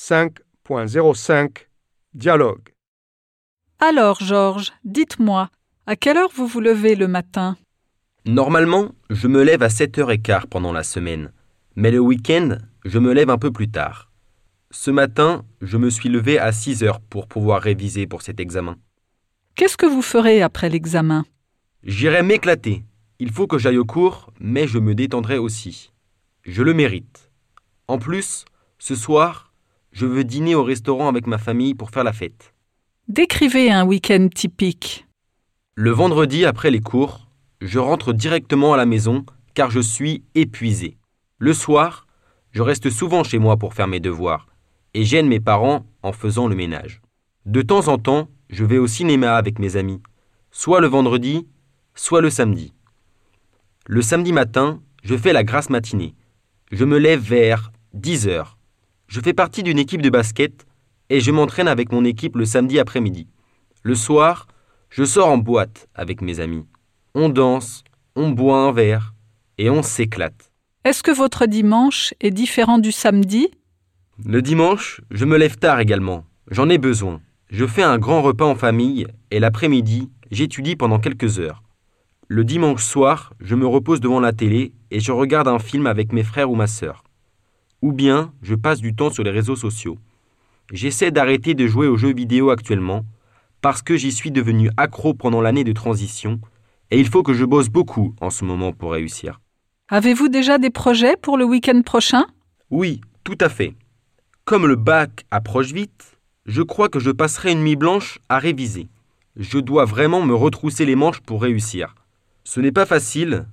5.05 Dialogue Alors, Georges, dites-moi, à quelle heure vous vous levez le matin? Normalement, je me lève à 7h15 pendant la semaine, mais le week-end, je me lève un peu plus tard. Ce matin, je me suis levé à 6h pour pouvoir réviser pour cet examen. Qu'est-ce que vous ferez après l'examen? J'irai m'éclater. Il faut que j'aille au cours, mais je me détendrai aussi. Je le mérite. En plus, ce soir, je veux dîner au restaurant avec ma famille pour faire la fête. Décrivez un week-end typique. Le vendredi après les cours, je rentre directement à la maison car je suis épuisé. Le soir, je reste souvent chez moi pour faire mes devoirs et gêne mes parents en faisant le ménage. De temps en temps, je vais au cinéma avec mes amis, soit le vendredi, soit le samedi. Le samedi matin, je fais la grasse matinée. Je me lève vers 10 heures. Je fais partie d'une équipe de basket et je m'entraîne avec mon équipe le samedi après-midi. Le soir, je sors en boîte avec mes amis. On danse, on boit un verre et on s'éclate. Est-ce que votre dimanche est différent du samedi? Le dimanche, je me lève tard également. J'en ai besoin. Je fais un grand repas en famille et l'après-midi, j'étudie pendant quelques heures. Le dimanche soir, je me repose devant la télé et je regarde un film avec mes frères ou ma sœur ou bien je passe du temps sur les réseaux sociaux. J'essaie d'arrêter de jouer aux jeux vidéo actuellement parce que j'y suis devenu accro pendant l'année de transition et il faut que je bosse beaucoup en ce moment pour réussir. Avez-vous déjà des projets pour le week-end prochain? Oui, tout à fait. Comme le bac approche vite, je crois que je passerai une nuit blanche à réviser. Je dois vraiment me retrousser les manches pour réussir. Ce n'est pas facile,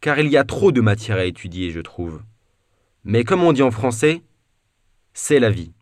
car il y a trop de matière à étudier, je trouve. Mais comme on dit en français, c'est la vie.